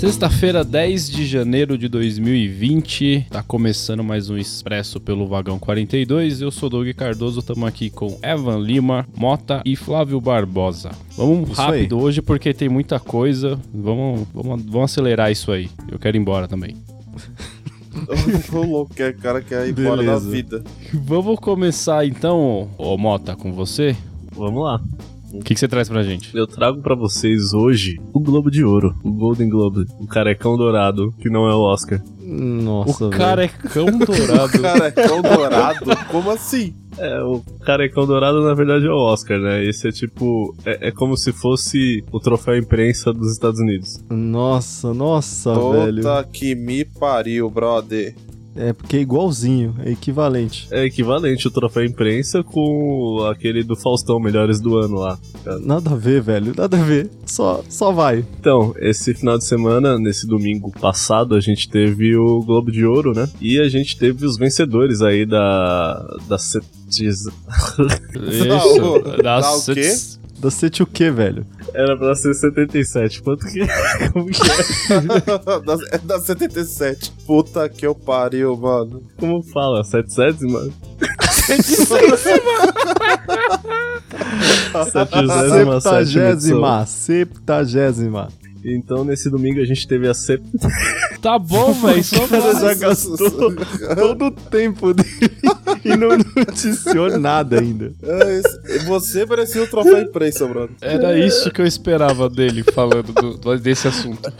Sexta-feira, 10 de janeiro de 2020, tá começando mais um Expresso pelo Vagão 42. Eu sou Doug Cardoso, estamos aqui com Evan Lima, Mota e Flávio Barbosa. Vamos Isso rápido aí. hoje porque tem muita coisa. Vamos, vamos, vamos acelerar isso aí. Eu quero ir embora também. Ô louco, que cara quer ir embora da Beleza. vida. Vamos começar então, ô Mota, com você. Vamos lá. O que, que você traz pra gente? Eu trago pra vocês hoje o Globo de Ouro, o Golden Globe, o carecão dourado, que não é o Oscar. Nossa, o velho. carecão dourado. Carecão dourado? Como assim? É, o carecão dourado na verdade é o Oscar, né? Esse é tipo. É, é como se fosse o troféu imprensa dos Estados Unidos. Nossa, nossa, Puta velho. que me pariu, brother. É porque é igualzinho, é equivalente. É equivalente o troféu imprensa com aquele do Faustão, melhores do ano lá. Nada a ver, velho, nada a ver. Só, só vai. Então, esse final de semana, nesse domingo passado, a gente teve o Globo de Ouro, né? E a gente teve os vencedores aí da. da set- Isso. Dá o quê? Da Sete o quê, velho? Era pra ser 77. Quanto que. Como que é? da, é da 77. Puta que eu pariu, mano. Como fala? 77, mano? Septigésima sétima edição. Septagésima, septagésima. Então, nesse domingo a gente teve a sep... Tá bom, velho. Só O cara já gastou todo o tempo dele e não noticiou nada ainda. É, você merecia o troféu imprensa, brother. Era isso que eu esperava dele falando do- desse assunto.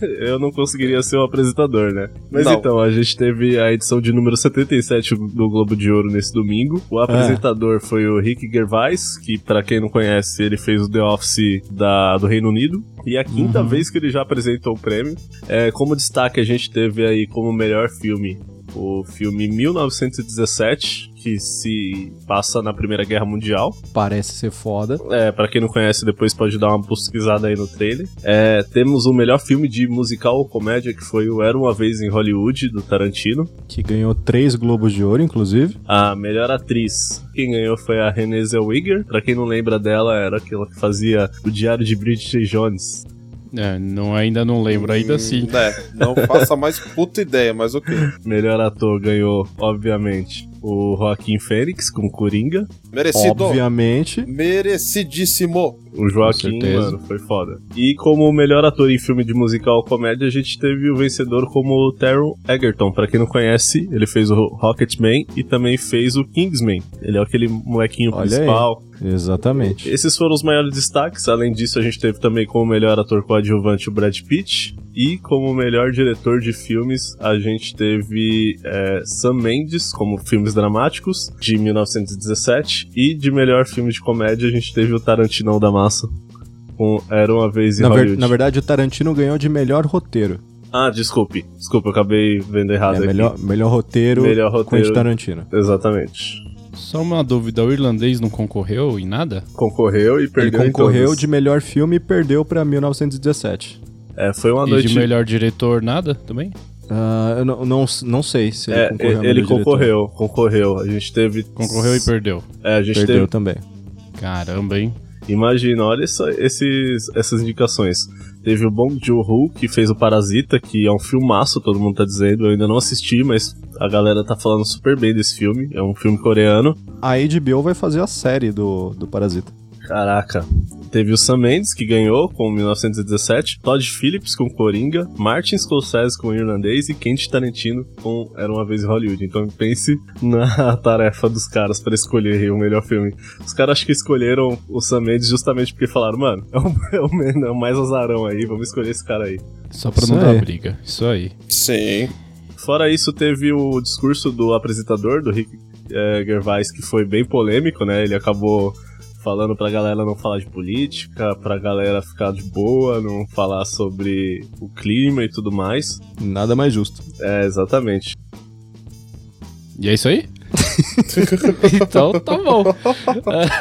Eu não conseguiria ser o apresentador, né? Mas Não. então, a gente teve a edição de número 77 do Globo de Ouro nesse domingo. O apresentador foi o Rick Gervais, que pra quem não conhece, ele fez o The Office da, do Reino Unido. E é a quinta Uhum. vez que ele já apresentou o prêmio. É, como destaque, a gente teve aí como melhor filme o filme 1917, que se passa na Primeira Guerra Mundial. Parece ser foda. É, pra quem não conhece, depois pode dar uma pesquisada aí no trailer. É, temos o melhor filme de musical ou comédia, que foi o Era Uma Vez em Hollywood, do Tarantino. Que ganhou três Globos de Ouro, inclusive. A melhor atriz, quem ganhou foi a Renée Zellweger. Pra quem não lembra dela, era aquela que fazia o Diário de Bridget Jones. É, não, ainda não lembro, ainda assim. É, não faça mais puta ideia, mas ok. Melhor ator ganhou, obviamente, o Joaquim Fênix, com Coringa. Merecido. Obviamente. Merecidíssimo. O Joaquim, mano, foi foda. E como melhor ator em filme de musical ou comédia, a gente teve o vencedor como o Taron Egerton. Pra quem não conhece, ele fez o Rocketman e também fez o Kingsman. Ele é aquele molequinho Olha aí. principal. Exatamente. Esses foram os maiores destaques. Além disso, a gente teve também como melhor ator coadjuvante o Brad Pitt. E como melhor diretor de filmes, a gente teve é, Sam Mendes, como filmes dramáticos, de 1917. E de melhor filme de comédia, a gente teve o Tarantinão da Massa, com Era Uma Vez em Na, ver- na verdade, o Tarantino ganhou de melhor roteiro. Ah, desculpe. Desculpe, eu acabei vendo errado É, aqui. melhor, melhor roteiro, Melhor Quentin roteiro. Tarantino. Exatamente. Só uma dúvida, o irlandês não concorreu em nada? Concorreu e Ele perdeu em concorreu de melhor filme e perdeu pra 1917. É, foi uma E noite... de melhor diretor, nada também? Ah, eu não, não, não sei se ele É, concorreu. a ele melhor diretor. concorreu, concorreu. A gente teve... Concorreu e perdeu. É, a gente Perdeu teve também. Caramba, hein? Imagina, olha essa- esses, essas indicações. Teve o Bong Joon-ho, que fez o Parasita, que é um filmaço, todo mundo tá dizendo. Eu ainda não assisti, mas a galera tá falando super bem desse filme. É um filme coreano. A HBO vai fazer a série do, do Parasita. Caraca. Teve o Sam Mendes, que ganhou com 1917. Todd Phillips com Coringa. Martin Scorsese com Irlandês. E Quentin Tarantino com Era Uma Vez em Hollywood. Então pense na tarefa dos caras pra escolher o melhor filme. Os caras acho que escolheram o Sam Mendes justamente porque falaram, mano, é o, é o é o mais azarão aí, vamos escolher esse cara aí. Só pra não dar briga. Isso aí. Sim. Fora isso, teve o discurso do apresentador, do Rick eh, Gervais, que foi bem polêmico, né? Ele acabou falando pra galera não falar de política, pra galera ficar de boa, não falar sobre o clima e tudo mais. Nada mais justo. É, exatamente. E é isso aí? então tá bom.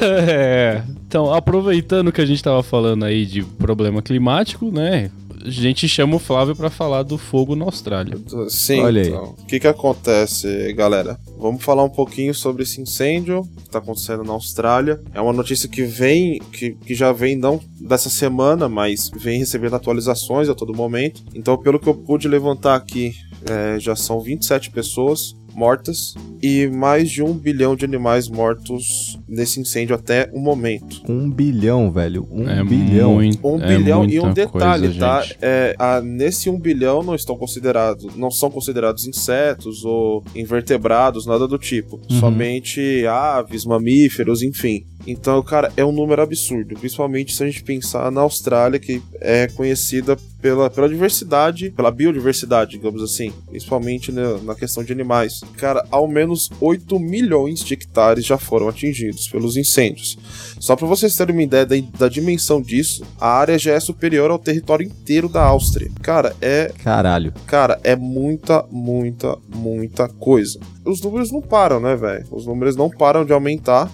É, então, aproveitando que a gente tava falando aí de problema climático, né? A gente chama o Flávio pra falar do fogo na Austrália. Sim, Olha aí. então. O que que acontece, galera? Vamos falar um pouquinho sobre esse incêndio que tá acontecendo na Austrália. É uma notícia que vem, que, que já vem não dessa semana, mas vem recebendo atualizações a todo momento. Então, pelo que eu pude levantar aqui, é, já são 27 pessoas mortas e mais de um bilhão de animais mortos nesse incêndio até o momento. Um bilhão, velho. Um é bilhão. muito, Um é bilhão e um detalhe, coisa, tá? É, a- nesse um bilhão não estão considerados, não são considerados insetos ou invertebrados, nada do tipo. Uhum. Somente aves, mamíferos, enfim. Então, cara, é um número absurdo, principalmente se a gente pensar na Austrália, que é conhecida pela, pela diversidade, pela biodiversidade, digamos assim, principalmente na, na questão de animais. Cara, ao menos 8 milhões de hectares já foram atingidos pelos incêndios. Só para vocês terem uma ideia da, da dimensão disso, a área já é superior ao território inteiro da Áustria. Cara, é Caralho. Cara, é muita, muita, muita coisa. Os números não param, né, velho? Os números não param de aumentar.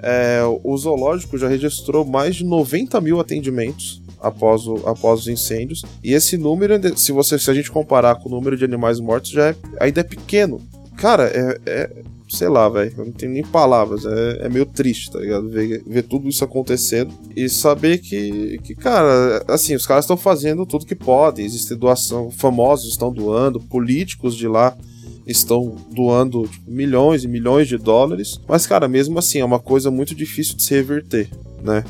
É, o zoológico já registrou mais de 90 mil atendimentos após, o- após os incêndios. E esse número, se, você, se a gente comparar com o número de animais mortos, já é, ainda é pequeno. Cara, é. é- sei lá, velho. Não tenho nem palavras. É, é meio triste, tá ligado? Ver, ver tudo isso acontecendo e saber que, que cara, assim, os caras estão fazendo tudo que podem. Existe doação, famosos estão doando, políticos de lá estão doando tipo, milhões e milhões de dólares. Mas, cara, mesmo assim, é uma coisa muito difícil de se reverter, né?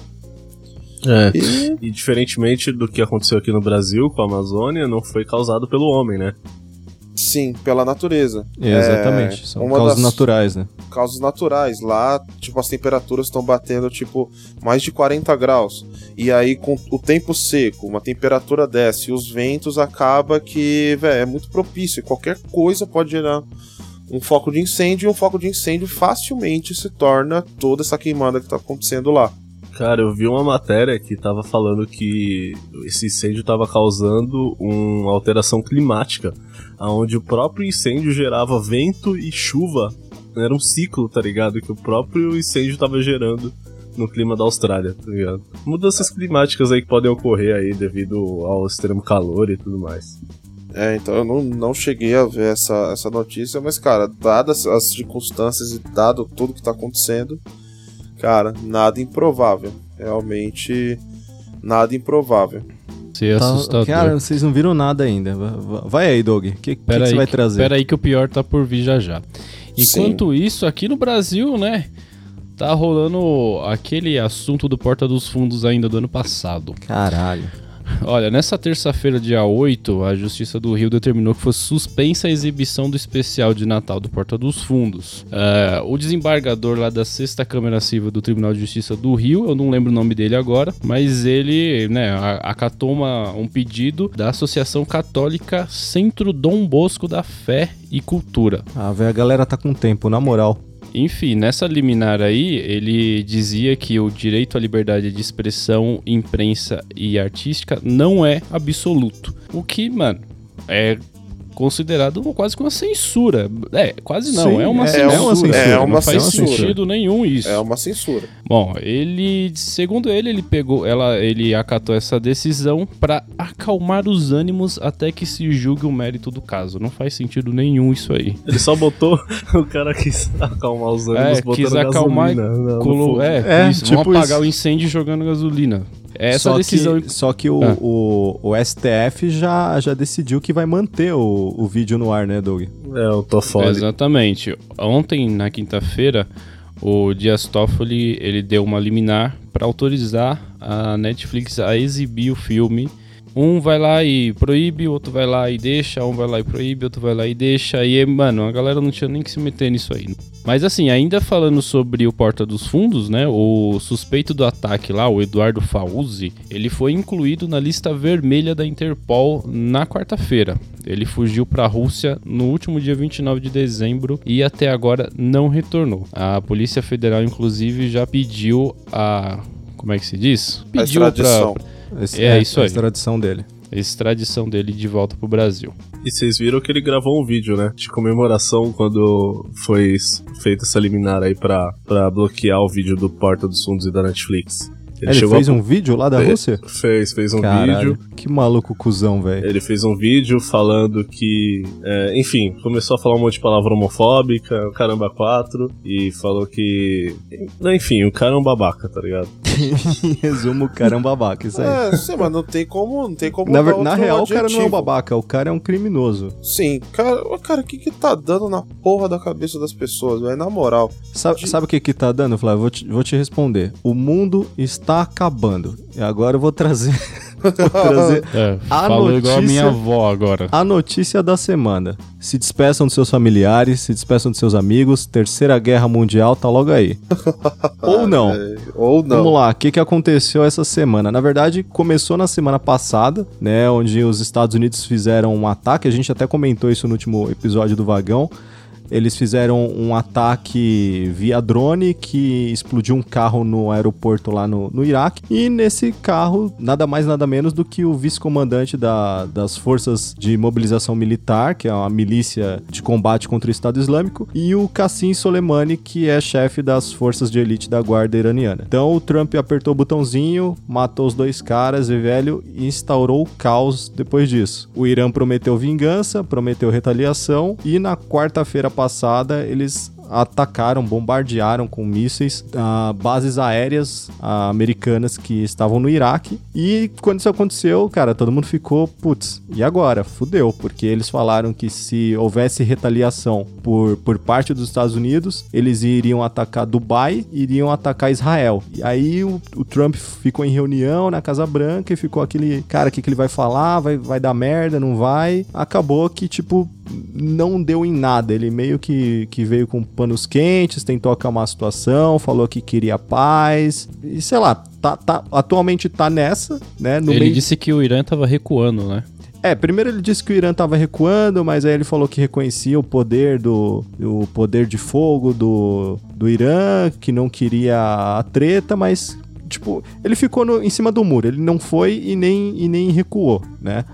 É. E E diferentemente do que aconteceu aqui no Brasil com a Amazônia, não foi causado pelo homem, né? sim, pela natureza. Exatamente. É, São uma causas das- naturais, né? causas naturais. Lá, tipo, as temperaturas estão batendo, tipo, mais de 40 graus. E aí, com o tempo seco, uma temperatura desce e os ventos, acaba que, velho, é muito propício. E qualquer coisa pode gerar um foco de incêndio e um foco de incêndio facilmente se torna toda essa queimada que tá acontecendo lá. Cara, eu vi uma matéria que tava falando que esse incêndio tava causando uma alteração climática, onde o próprio incêndio gerava vento e chuva. Era um ciclo, tá ligado? Que o próprio incêndio tava gerando no clima da Austrália, tá ligado? Mudanças climáticas aí que podem ocorrer aí devido ao extremo calor e tudo mais. É, então eu não, não cheguei a ver essa, essa notícia, mas, cara, dadas as circunstâncias e dado tudo que tá acontecendo, cara, nada improvável. Realmente, nada improvável. Isso é Tá- assustador. Cara, vocês não viram nada ainda. Va- va- Vai aí, Doug. O que, que, que você aí vai que- trazer? Pera aí que o pior tá por vir já já. Sim. Enquanto isso, aqui no Brasil, né, tá rolando aquele assunto do Porta dos Fundos ainda do ano passado. Caralho. Olha, nessa terça-feira, dia 8, a Justiça do Rio determinou que fosse suspensa a exibição do especial de Natal do Porta dos Fundos. É, o desembargador lá da Sexta Câmara Civil do Tribunal de Justiça do Rio, eu não lembro o nome dele agora, mas ele, né, acatou uma- um pedido da Associação Católica Centro Dom Bosco da Fé e Cultura. Ah, velho, a galera tá com tempo, na moral. Enfim, nessa liminar aí, ele dizia que o direito à liberdade de expressão, imprensa e artística não é absoluto. O que, mano, é considerado quase que uma censura. É, quase não, Sim, é uma é censura. uma censura, é uma não faz censura. sentido nenhum isso. É uma censura. Bom, ele, segundo ele, ele pegou, ela, ele acatou essa decisão pra acalmar os ânimos até que se julgue o mérito do caso. Não faz sentido nenhum isso aí. Ele só botou. o cara quis acalmar os ânimos É, botando quis acalmar gasolina na- no Colo- é, É, isso, tipo vamos apagar isso. o incêndio jogando gasolina. É Essa só decisão. Que, só que o, Ah. o, o STF já, já decidiu que vai manter o, o vídeo no ar, né, Doug? É, o Toffoli. Exatamente. Ontem, na quinta-feira, o Dias Toffoli ele deu uma liminar para autorizar a Netflix a exibir o filme. Um vai lá e proíbe, o outro vai lá e deixa, um vai lá e proíbe, outro vai lá e deixa. E, mano, a galera não tinha nem que se meter nisso aí. Mas assim, ainda falando sobre o Porta dos Fundos, né? O suspeito do ataque lá, o Eduardo Fauzzi, ele foi incluído na lista vermelha da Interpol na quarta-feira. Ele fugiu para a Rússia no último dia 29 de dezembro e até agora não retornou. A Polícia Federal, inclusive, já pediu a. Como é que se diz? A Pediu extradição. Esse- É, isso a aí. extradição dele. a extradição dele de volta pro Brasil. E vocês viram que ele gravou um vídeo, né? De comemoração quando foi feita essa liminar aí pra, pra bloquear o vídeo do Porta dos Fundos e da Netflix. Ele, fez um vídeo lá da Fez. Rússia? Fez, fez um Caralho. vídeo. que maluco cuzão, velho. Ele fez um vídeo falando que, é, enfim, começou a falar um monte de palavra homofóbica, o caramba 4, e falou que. Enfim, o cara é um babaca, tá ligado? em resumo, o cara é um babaca, isso aí. É, sim, mas não tem como, não tem como Na, na real, o cara não é um adjetivo. babaca, o cara é um criminoso. Sim, cara, cara, o que que tá dando na porra da cabeça das pessoas, velho? Na moral. Sabe, sabe o que que tá dando, Flávio? Vou te, vou te responder. O mundo está acabando. E agora eu vou trazer, vou trazer É, A falou igual a minha notícia- avó agora. a notícia da semana. Se despeçam dos seus familiares, se despeçam dos seus amigos. Terceira Guerra Mundial tá logo aí. Ou não. É, ou não. Vamos lá, o que, que aconteceu essa semana? Na verdade, começou na semana passada, né? Onde os Estados Unidos fizeram um ataque. A gente até comentou isso no último episódio do Vagão. Eles fizeram um ataque via drone que explodiu um carro no aeroporto lá no, no Iraque. E nesse carro, nada mais nada menos do que o vice-comandante da- das Forças de Mobilização Militar, que é uma milícia de combate contra o Estado Islâmico, e o Qassim Soleimani, que é chefe das forças de elite da guarda iraniana. Então o Trump apertou o botãozinho, matou os dois caras e velho e instaurou o caos depois disso. O Irã prometeu vingança, prometeu retaliação e na quarta-feira passada eles atacaram, bombardearam com mísseis ah, bases aéreas ah, americanas que estavam no Iraque. E quando isso aconteceu, cara, todo mundo ficou, putz, e agora? Fudeu, porque eles falaram que se houvesse retaliação por, por parte dos Estados Unidos, eles iriam atacar Dubai, iriam atacar Israel. E aí o, o Trump ficou em reunião na Casa Branca e ficou aquele, cara, o que, que ele vai falar? Vai, vai dar merda, não vai? Acabou que, tipo, não deu em nada. Ele meio que, que veio com panos quentes, tentou acalmar a situação, falou que queria paz. E sei lá, tá, tá, atualmente tá nessa, né? No Ele meio... disse que o Irã tava recuando, né? É, primeiro ele disse que o Irã tava recuando, mas aí ele falou que reconhecia o poder do o poder de fogo do, do Irã, que não queria a treta, mas tipo, ele ficou no- em cima do muro, ele não foi e nem, e nem recuou, né?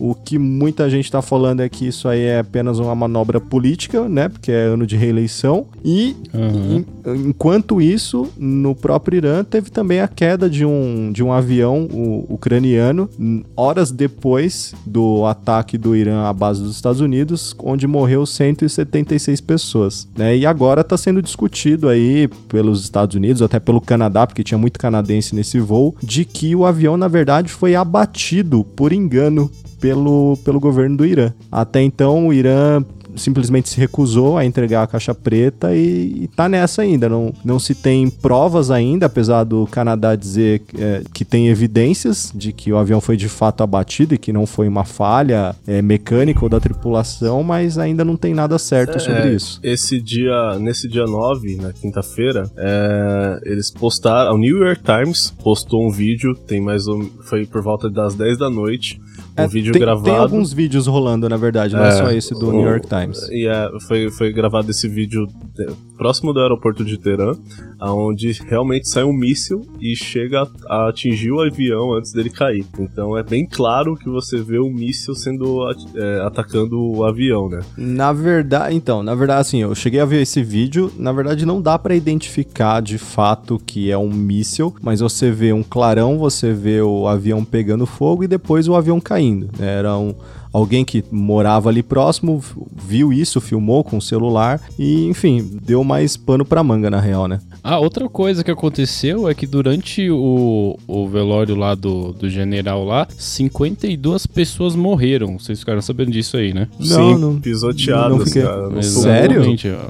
O que muita gente tá falando é que isso aí é apenas uma manobra política, né? Porque é ano de reeleição. E Aham. en- enquanto isso, no próprio Irã teve também a queda de um, de um avião ucraniano, horas depois do ataque do Irã à base dos Estados Unidos, onde morreu 176 pessoas. Né? E agora está sendo discutido aí pelos Estados Unidos, até pelo Canadá, porque tinha muito canadense nesse voo, de que o avião, na verdade, foi abatido por engano pelo, pelo governo do Irã. Até então, o Irã simplesmente se recusou a entregar a caixa preta e, e tá nessa ainda. Não, não se tem provas ainda, apesar do Canadá dizer é, que tem evidências de que o avião foi de fato abatido e que não foi uma falha é, mecânica ou da tripulação, mas ainda não tem nada certo sobre É, isso. Esse dia, nesse dia 9, na quinta-feira, é, eles postaram, o New York Times postou um vídeo, tem mais um, foi por volta das 10 da noite, um É, vídeo tem, gravado. tem alguns vídeos rolando, na verdade, não é, É, só esse do o- New York Times. E é, foi, foi gravado esse vídeo é, próximo do aeroporto de Teherã, onde realmente sai um míssil e chega a, a atingir o avião antes dele cair. Então é bem claro que você vê o míssil sendo é, atacando o avião, né? Na verdade, então, na verdade, assim, eu cheguei a ver esse vídeo. Na verdade, não dá pra identificar de fato que é um míssil, mas você vê um clarão, você vê o avião pegando fogo e depois o avião caindo. Né? Era um, alguém que morava ali próximo, viu isso, filmou com o celular e, enfim, deu mais pano pra manga, na real, né? Ah, outra coisa que aconteceu é que durante o, o velório lá do, do general lá, 52 pessoas morreram. Vocês ficaram sabendo disso aí, né? Não, Sim, não- pisoteadas, não fiquei- cara. no Sério?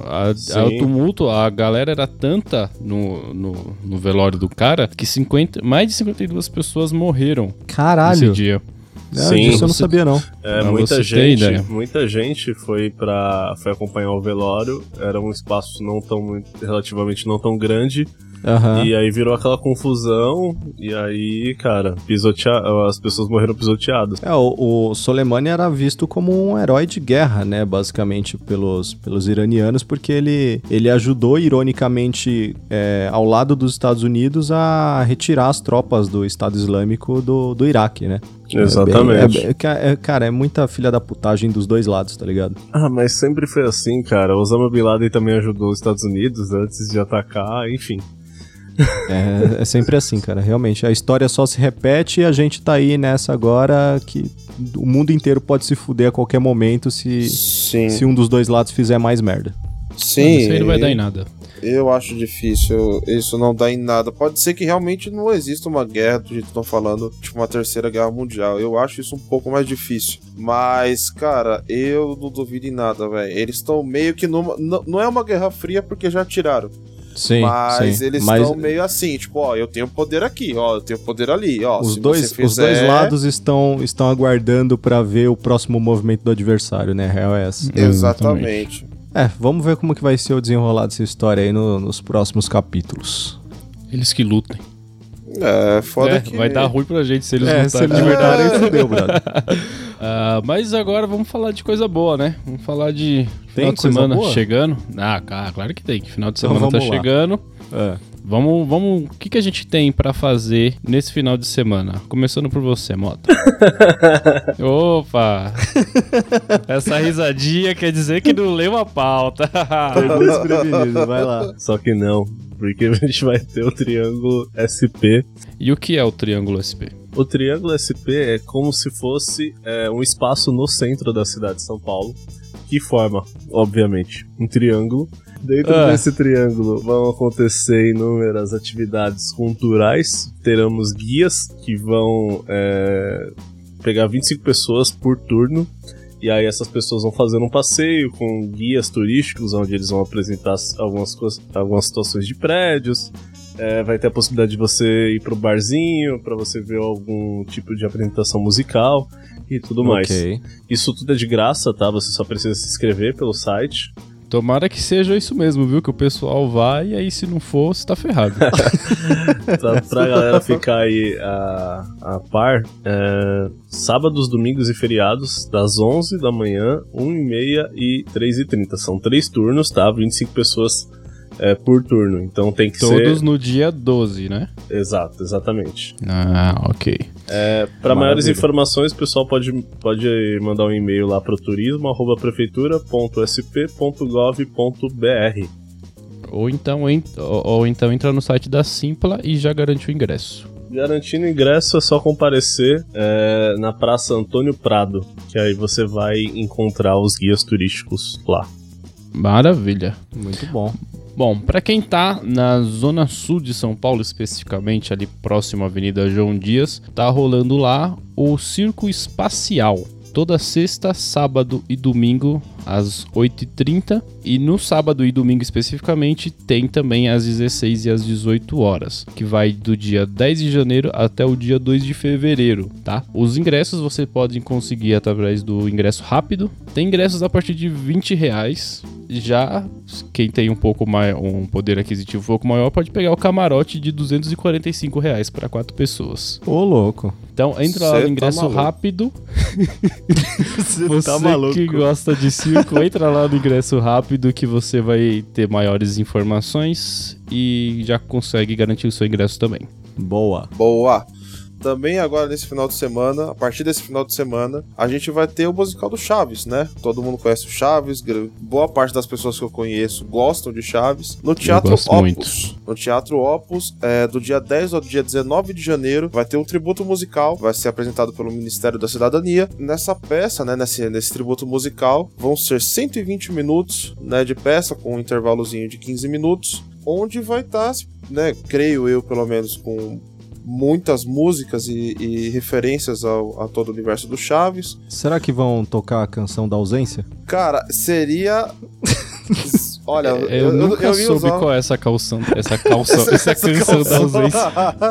A, a- o tumulto, a galera era tanta no, no, no velório do cara que 50, mais de 52 pessoas morreram nesse Caralho! dia. Não, Sim. disso eu não sabia, não. É, Pra muita gente, muita gente foi para foi acompanhar o velório. Era um espaço não tão muito- relativamente não tão grande Aham. e aí virou aquela confusão e aí, cara, pisotea as pessoas morreram pisoteadas. É, o, o Soleimani era visto como um herói de guerra, né, basicamente, pelos, pelos iranianos, porque ele, ele ajudou, ironicamente, é, ao lado dos Estados Unidos, a retirar as tropas do Estado Islâmico do, do Iraque, né? É Exatamente. é bem- ca- é- cara, é muita filha da putagem dos dois lados, tá ligado? Ah, mas sempre foi assim, cara. Osama Bin Laden também ajudou os Estados Unidos antes de atacar, enfim. É, é sempre assim, cara. Realmente. A história só se repete e a gente tá aí nessa agora que o mundo inteiro pode se fuder a qualquer momento se, Sim. se um dos dois lados fizer mais merda. Sim. Isso aí não vai dar em nada. Eu acho difícil isso não dá em nada. Pode ser que realmente não exista uma guerra do jeito que estão falando, tipo uma terceira guerra mundial. Eu acho isso um pouco mais difícil. Mas, cara, eu não duvido em nada, velho. Eles estão meio que numa. Não, não é uma guerra fria porque já tiraram. Sim, mas sim. eles Mas estão meio assim, tipo, ó, eu tenho poder aqui, ó, eu tenho poder ali, ó. os se dois, você fizer... os dois lados estão, estão aguardando pra ver o próximo movimento do adversário, né? A Real é essa. Exatamente. É, vamos ver como que vai ser o desenrolar dessa história aí no- nos próximos capítulos. Eles que lutem. É, foda É, que. Vai dar ruim pra gente se eles é, se lutarem eles de verdade. lutarem, fudeu, brother. Ah, mas agora vamos falar de coisa boa, né? Vamos falar de final de semana boa? chegando. Ah, cara, claro que tem. Que final de Então semana tá vamos lá. chegando. É. Vamos, vamos. O que, que a gente tem pra fazer nesse final de semana? Começando por você, Mota. Opa! Essa risadinha quer dizer que não leu a pauta. Pegou desprevenido, vai lá. Só que não, porque a gente vai ter o triângulo SP. e o que é o Triângulo SP? O triângulo SP é como se fosse é, um espaço no centro da cidade de São Paulo, que forma, obviamente, um triângulo. Dentro Ah. desse triângulo vão acontecer inúmeras atividades culturais. Teremos guias que vão é, pegar 25 pessoas por turno. E aí essas pessoas vão fazer um passeio com guias turísticos, onde eles vão apresentar algumas, algumas situações de prédios. É, vai ter a possibilidade de você ir pro barzinho para você ver algum tipo de apresentação musical e tudo mais. Ok. Isso tudo é de graça, tá? Você só precisa se inscrever pelo site. Tomara que seja isso mesmo, viu? Que o pessoal vai e aí se não for, você tá ferrado. Pra, pra galera ficar aí a, a par, é, sábados, domingos e feriados, das 11 da manhã, 1h30 e 3h30. São três turnos, tá? 25 pessoas é, por turno. Então tem que Todos ser. no dia 12, né? Exato, exatamente. Ah, ok. É, para maiores informações, o pessoal pode, pode mandar um e-mail lá pro turismo@prefeitura.sp.gov.br. Ou então, en- ou, ou então entra no site da Simpla e já garante o ingresso. Garantindo ingresso é só comparecer é, na Praça Antônio Prado, que aí você vai encontrar os guias turísticos lá. Maravilha. Muito bom. Bom, pra quem tá na zona sul de São Paulo, especificamente ali próximo à Avenida João Dias, tá rolando lá o Circo Espacial. Toda sexta, sábado e domingo às 8h30. E no sábado e domingo especificamente tem também às 16 e às 18 horas, que vai do dia 10 de janeiro até o dia 2 de fevereiro, tá? Os ingressos você pode conseguir através do ingresso rápido. Tem ingressos a partir de 20 reais. Já quem tem um pouco mais um poder aquisitivo um pouco maior pode pegar o camarote de 245 reais para quatro pessoas. Ô, louco. Então entra lá Cê no tá ingresso maluco. rápido. Você Você que gosta de circo, entra lá no ingresso rápido que você vai ter maiores informações e já consegue garantir o seu ingresso também. Boa. Boa! Também agora nesse final de semana, a partir desse final de semana, a gente vai ter o musical do Chaves, né? Todo mundo conhece o Chaves, boa parte das pessoas que eu conheço gostam de Chaves. No Teatro Opus. No Teatro Opus, é, do dia 10 ao dia 19 de janeiro, vai ter um tributo musical, vai ser apresentado pelo Ministério da Cidadania. Nessa peça, né, nesse, nesse tributo musical, vão ser 120 minutos né, de peça, com um intervalozinho de 15 minutos, onde vai estar, né, creio eu, pelo menos, com muitas músicas e, e referências ao, a todo o universo do Chaves. Será que vão tocar a canção da ausência? Cara, seria. Olha, Eu, nunca ia soube usar- qual é essa calção, essa calção, essa, canção da ausência.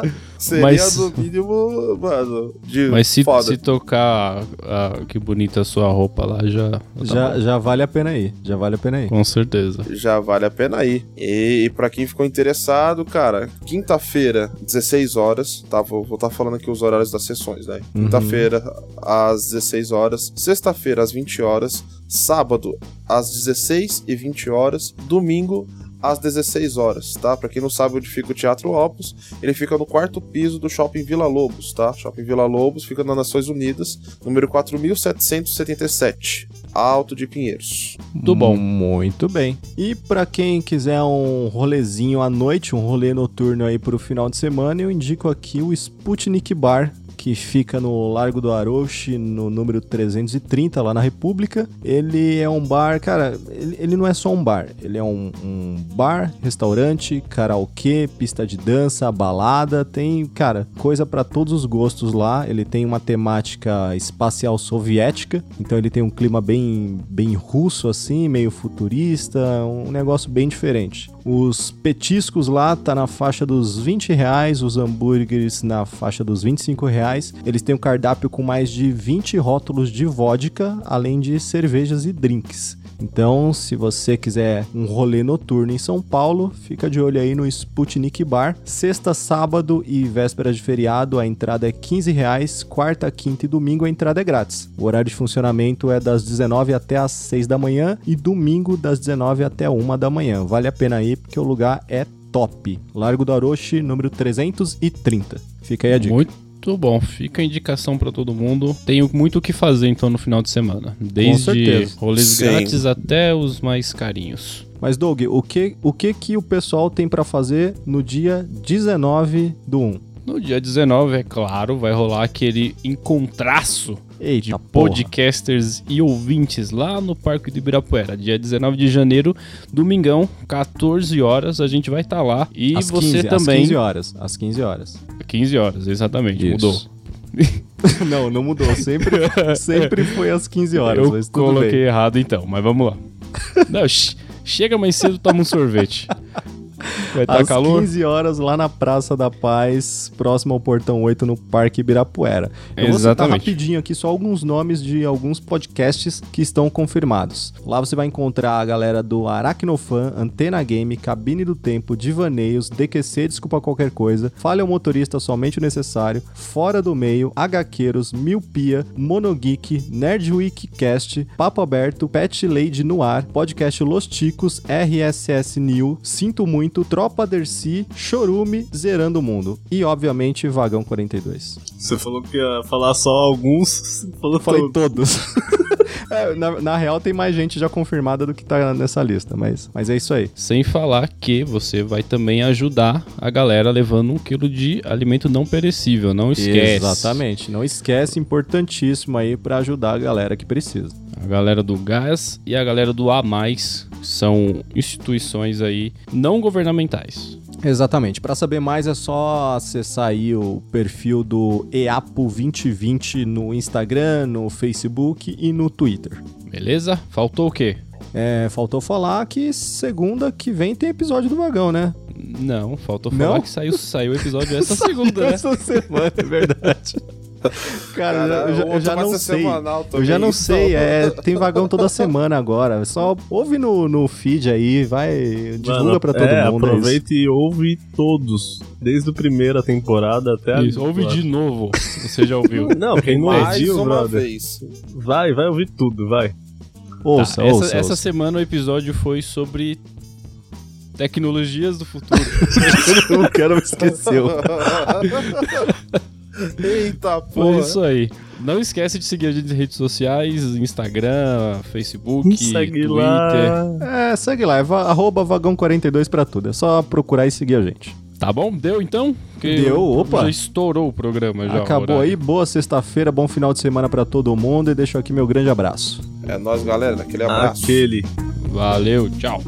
Seria Mas- no mínimo, mano, de Mas se, foda. se tocar ah, que bonita a sua roupa lá, já. tá já, já vale a pena ir. Já vale a pena ir. Com certeza. Já vale a pena ir. E, e para quem ficou interessado, cara, quinta-feira, 16 horas, tá? Vou estar falando aqui os horários das sessões, né? Uhum. Quinta-feira, às 16 horas. Sexta-feira, às 20 horas. Sábado, às 16 e 20 horas. Domingo, às 16 horas, tá? Pra quem não sabe onde fica o Teatro Opus, ele fica no quarto piso do Shopping Vila Lobos, tá? Shopping Vila Lobos fica nas Nações Unidas, número 4777. Alto de Pinheiros. Muito bom. Muito bem. E pra quem quiser um rolezinho à noite, um rolê noturno aí pro final de semana, eu indico aqui o Sputnik Bar, que fica no Largo do Arouche, no número 330, lá na República. Ele é um bar, cara, ele, ele não é só um bar, ele é um, um bar, restaurante, karaokê, pista de dança, balada, tem, cara, coisa para todos os gostos lá. Ele tem uma temática espacial soviética, então ele tem um clima bem, bem russo assim, meio futurista, um negócio bem diferente. Os petiscos lá tá na faixa dos 20 reais, os hambúrgueres na faixa dos 25 reais. Eles têm um cardápio com mais de 20 rótulos de vodka, além de cervejas e drinks. Então, se você quiser um rolê noturno em São Paulo, fica de olho aí no Sputnik Bar. Sexta, sábado e véspera de feriado, a entrada é 15 reais. Quarta, quinta e domingo a entrada é grátis. O horário de funcionamento é das 19 até as 6 da manhã e domingo das 19 até 1 da manhã. Vale a pena ir porque o lugar é top. Largo do Aroche, número 330. Fica aí a dica. Muito bom, fica a indicação pra todo mundo. Tenho muito o que fazer então no final de semana. Desde rolês Sim. grátis até os mais carinhos. Mas Doug, o que o que, que o pessoal tem pra fazer no dia 19 do 1? No dia 19, é claro, vai rolar aquele encontraço Eita, de porra. podcasters e ouvintes lá no Parque do Ibirapuera. Dia 19 de janeiro, domingão, 14 horas, a gente vai estar lá. E Às você 15, Às também. 15 horas. Às 15 horas. 15 horas, exatamente, Isso. mudou. não, não mudou. Sempre, sempre foi às 15 horas. Eu coloquei bem. errado então, mas vamos lá. Não, che- chega mais cedo, toma um sorvete. Vai estar Às tá calor? 15 horas lá na Praça da Paz, próximo ao Portão 8, no Parque Ibirapuera. Eu vou citar Exatamente. rapidinho aqui só alguns nomes de alguns podcasts que estão confirmados. Lá você vai encontrar a galera do Aracnofan, Antena Game, Cabine do Tempo, Divaneios, DQC Desculpa Qualquer Coisa, Falha o Motorista Somente o Necessário, Fora do Meio, HQueiros, Miopia, Monogeek, Nerd Weekcast, Papo Aberto, Pet Lady no Ar, Podcast Los Ticos, RSS New, Sinto Muito, Tropa Dercy, Chorume, Zerando o Mundo. E, obviamente, Vagão 42. Você falou que ia falar só alguns, falou Eu falei todos. todos. É, na, na real, tem mais gente já confirmada do que tá nessa lista, mas, mas é isso aí. Sem falar que você vai também ajudar a galera levando um quilo de alimento não perecível. Não esquece. Exatamente. Não esquece, importantíssimo aí pra ajudar a galera que precisa. A galera do Gás e a galera do A Mais são instituições aí não governamentais. Exatamente. Pra saber mais é só acessar aí o perfil do EAPO 2020 no Instagram, no Facebook e no Twitter. Beleza? Faltou o quê? É, faltou falar que segunda que vem tem episódio do Vagão, né? Não, faltou falar Não? que saiu, saiu o episódio essa segunda, né? Essa semana, é verdade. Cara, eu já- eu já, não sei. Eu já não sei, é, tem vagão toda semana agora. Só ouve no, no feed aí, vai, divulga Mano, pra todo é, mundo. é isso. Aproveita e ouve todos. Desde a primeira temporada até a. Isso, ouve de novo, se você já ouviu. Não, quem não Mais ouviu, uma brother. vez. Vai, vai ouvir tudo, vai. Ouça, Tá, essa, ouça, essa ouça. semana o episódio foi sobre tecnologias do futuro. o cara me esqueceu. Eita, Foi porra. isso aí. Não esquece de seguir a gente nas redes sociais, Instagram, Facebook, Segue Twitter. lá. É, segue lá, é va arroba vagão42 pra tudo. É só procurar e seguir a gente. Tá bom? Deu então? Porque Deu, opa. Já estourou o programa já. Acabou aí, boa sexta-feira, bom final de semana pra todo mundo e deixo aqui meu grande abraço. É nóis, galera. Aquele abraço. Aquele. Valeu, tchau.